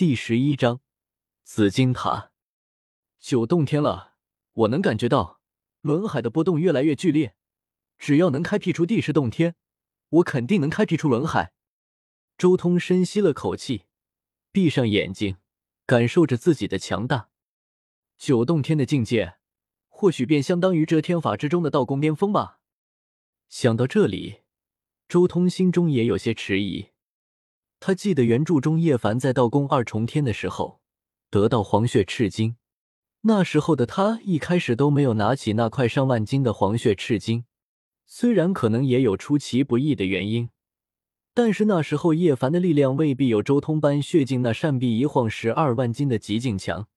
第十一章紫金塔。九洞天了，我能感觉到轮海的波动越来越剧烈。只要能开辟出第十洞天，我肯定能开辟出轮海。周通深吸了口气，闭上眼睛，感受着自己的强大。九洞天的境界，或许便相当于遮天法之中的道宫巅峰吧。想到这里，周通心中也有些迟疑。他记得原著中叶凡在道宫二重天的时候得到黄血赤金，那时候的他一开始都没有拿起那块上万斤的黄血赤金。虽然可能也有出其不意的原因，但是那时候叶凡的力量未必有周通般血境那扇臂一晃十二万斤的极境强。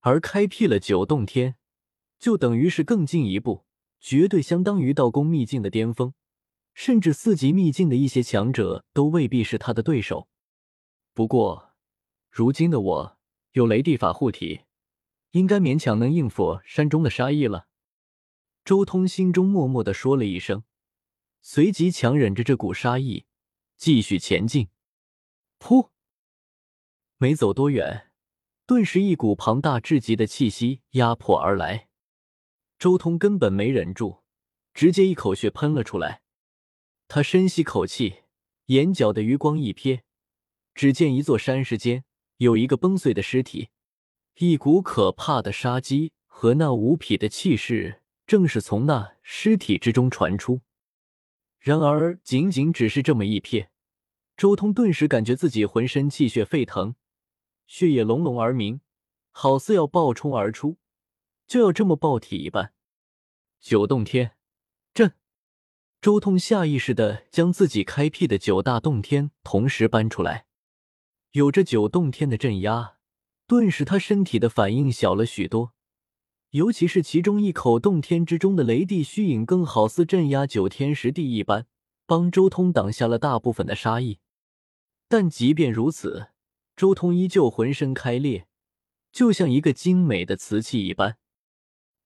而开辟了九洞天，就等于是更进一步，绝对相当于道宫秘境的巅峰，甚至四级秘境的一些强者都未必是他的对手。不过，如今的我有雷地法护体，应该勉强能应付山中的杀意了。周通心中默默的说了一声，随即强忍着这股杀意，继续前进。噗！没走多远。顿时，一股庞大至极的气息压迫而来，周通根本没忍住，直接一口血喷了出来。他深吸口气，眼角的余光一瞥，只见一座山石间有一个崩碎的尸体，一股可怕的杀机和那无匹的气势正是从那尸体之中传出。然而，仅仅只是这么一瞥，周通顿时感觉自己浑身气血沸腾。血液隆隆而鸣，好似要暴冲而出，就要这么爆体一般。九洞天，周通下意识的将自己开辟的九大洞天同时搬出来，有着九洞天的镇压，顿时他身体的反应小了许多。尤其是其中一口洞天之中的雷地虚影，更好似镇压九天十地一般，帮周通挡下了大部分的杀意。但即便如此。周通依旧浑身开裂，就像一个精美的瓷器一般。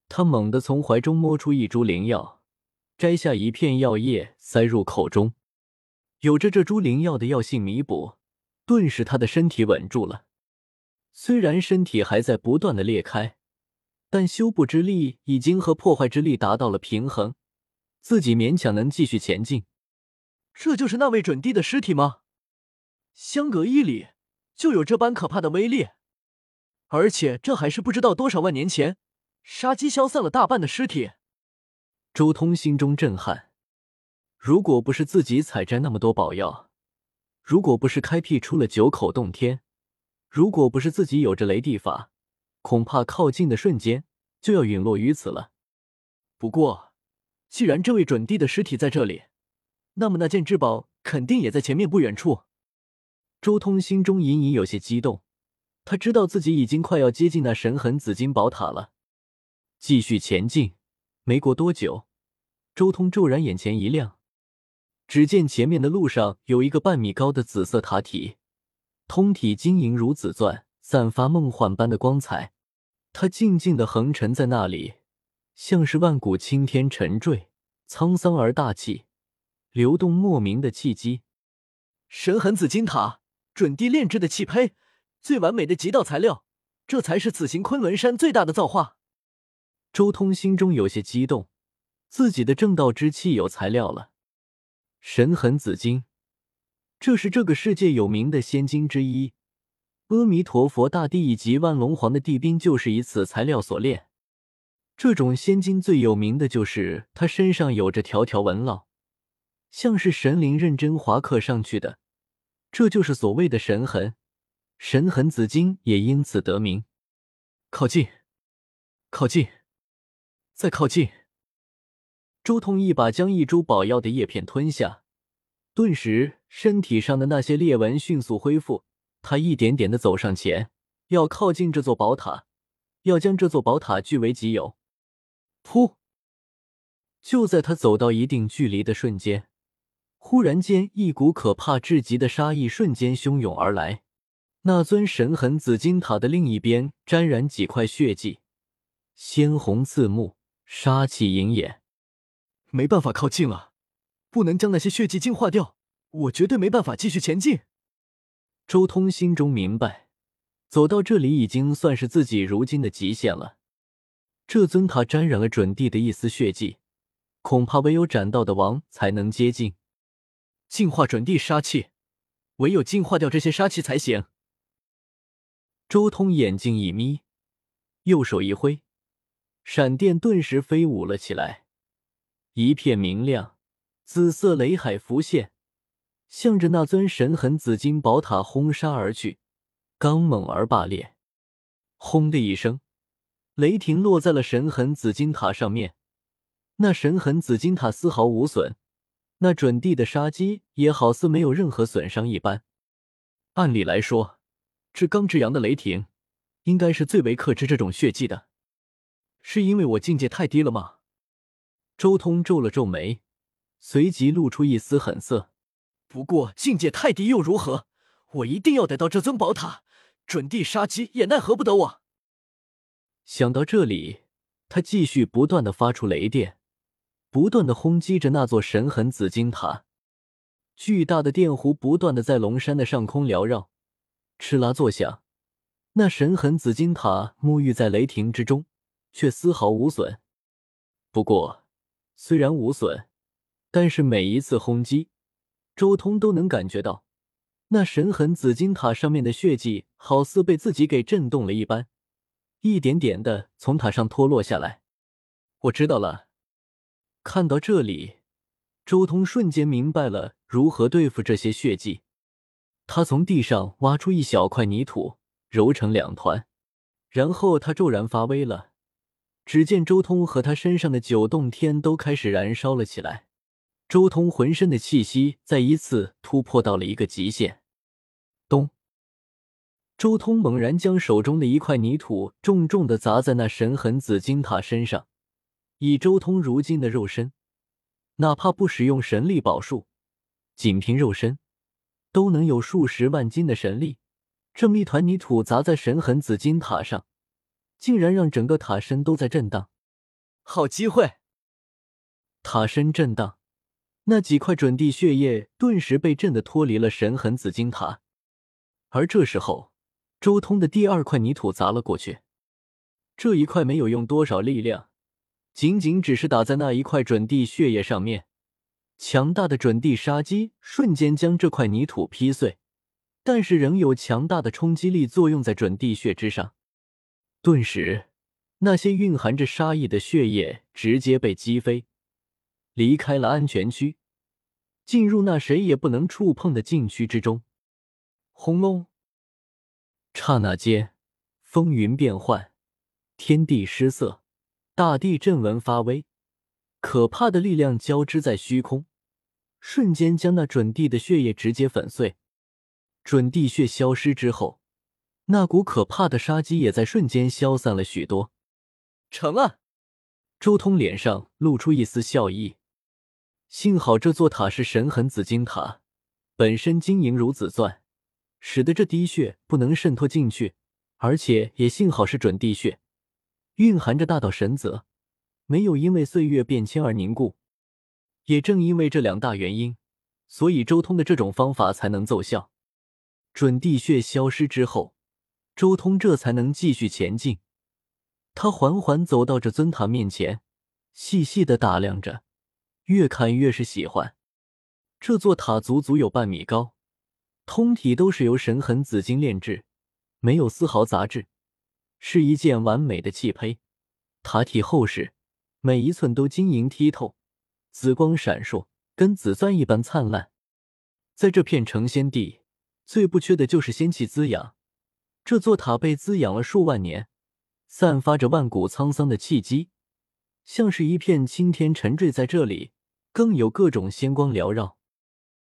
他猛地从怀中摸出一株灵药，摘下一片药叶塞入口中。有着这株灵药的药性弥补，顿时他的身体稳住了。虽然身体还在不断的裂开，但修补之力已经和破坏之力达到了平衡，自己勉强能继续前进。这就是那位准帝的尸体吗？相隔一里。就有这般可怕的威力，而且这还是不知道多少万年前杀机消散了大半的尸体。周通心中震撼，如果不是自己采摘那么多宝药，如果不是开辟出了九口洞天，如果不是自己有着雷地法，恐怕靠近的瞬间就要陨落于此了。不过，既然这位准帝的尸体在这里，那么那件至宝肯定也在前面不远处。周通心中隐隐有些激动，他知道自己已经快要接近那神痕紫金宝塔了。继续前进，没过多久，周通骤然眼前一亮，只见前面的路上有一个半米高的紫色塔体，通体晶莹如紫钻，散发梦幻般的光彩。它静静的横沉在那里，像是万古青天沉坠，沧桑而大气，流动莫名的气机。神痕紫金塔。准地炼制的气胚，最完美的极道材料，这才是此行昆仑山最大的造化。周通心中有些激动，自己的正道之气有材料了。神痕紫金，这是这个世界有名的仙金之一，阿弥陀佛大帝以及万龙皇的帝兵就是以此材料所炼。这种仙金最有名的就是它身上有着条条纹络，像是神灵认真划刻上去的。这就是所谓的神痕，神痕紫金也因此得名。靠近，靠近，再靠近。周通一把将一株宝药的叶片吞下，顿时身体上的那些裂纹迅速恢复。他一点点的走上前，要靠近这座宝塔，要将这座宝塔据为己有。噗！就在他走到一定距离的瞬间。忽然间，一股可怕至极的杀意瞬间汹涌而来。那尊神痕紫金塔的另一边沾染几块血迹，鲜红刺目，杀气隐眼。没办法靠近了，不能将那些血迹净化掉，我绝对没办法继续前进。周通心中明白，走到这里已经算是自己如今的极限了。这尊塔沾染了准帝的一丝血迹，恐怕唯有斩道的王才能接近。净化准帝杀气，唯有净化掉这些杀气才行。周通眼睛一眯，右手一挥，闪电顿时飞舞了起来，一片明亮，紫色雷海浮现。向着那尊神痕紫金宝塔轰杀而去，刚猛而霸烈。轰的一声，雷霆落在了神痕紫金塔上面。那神痕紫金塔丝毫无损，那准帝的杀机也好似没有任何损伤一般。按理来说，至刚至阳的雷霆应该是最为克制这种血迹的，是因为我境界太低了吗？周通皱了皱眉，随即露出一丝狠色。不过境界太低又如何？我一定要得到这尊宝塔，准地杀机也奈何不得我。想到这里，他继续不断的发出雷电，不断的轰击着那座神痕紫金塔。巨大的电弧不断的在龙山的上空缭绕，哧啦作响。那神痕紫金塔沐浴在雷霆之中，却丝毫无损。不过，虽然无损，但是每一次轰击。周通都能感觉到，那神痕紫金塔上面的血迹好似被自己给震动了一般，一点点的从塔上脱落下来。我知道了。看到这里，周通瞬间明白了如何对付这些血迹。他从地上挖出一小块泥土，揉成两团，然后他骤然发威了。只见周通和他身上的九洞天都开始燃烧了起来。周通浑身的气息再一次突破到了一个极限。咚！周通猛然将手中的一块泥土重重的砸在那神痕紫金塔身上。以周通如今的肉身，哪怕不使用神力宝术，仅凭肉身都能有数十万斤的神力。这么一团泥土砸在神痕紫金塔上，竟然让整个塔身都在震荡。好机会！塔身震荡。那几块准地血液顿时被震得脱离了神痕紫金塔，而这时候，周通的第二块泥土砸了过去。这一块没有用多少力量，仅仅只是打在那一块准地血液上面，强大的准地杀机瞬间将这块泥土劈碎，但是仍有强大的冲击力作用在准地血之上，顿时，那些蕴含着杀意的血液直接被击飞。离开了安全区，进入那谁也不能触碰的禁区之中。轰隆！刹那间，风云变幻，天地失色，大地震纹发威，可怕的力量交织在虚空，瞬间将那准地的血液直接粉碎。准地血消失之后，那股可怕的杀机也在瞬间消散了许多。成了，周通脸上露出一丝笑意。幸好这座塔是神痕紫金塔，本身晶莹如紫钻，使得这滴血不能渗透进去，而且也幸好是准地血，蕴含着大道神泽，没有因为岁月变迁而凝固。也正因为这两大原因，所以周通的这种方法才能奏效。准地血消失之后，周通这才能继续前进。他缓缓走到这尊塔面前，细细的打量着。越看越是喜欢，这座塔足足有半米高，通体都是由神痕紫金炼制，没有丝毫杂质，是一件完美的器胚。塔体厚实，每一寸都晶莹剔透，紫光闪烁，跟紫钻一般灿烂。在这片成仙地，最不缺的就是仙气滋养。这座塔被滋养了数万年，散发着万古沧桑的气机，像是一片青天沉坠在这里。更有各种仙光缭绕。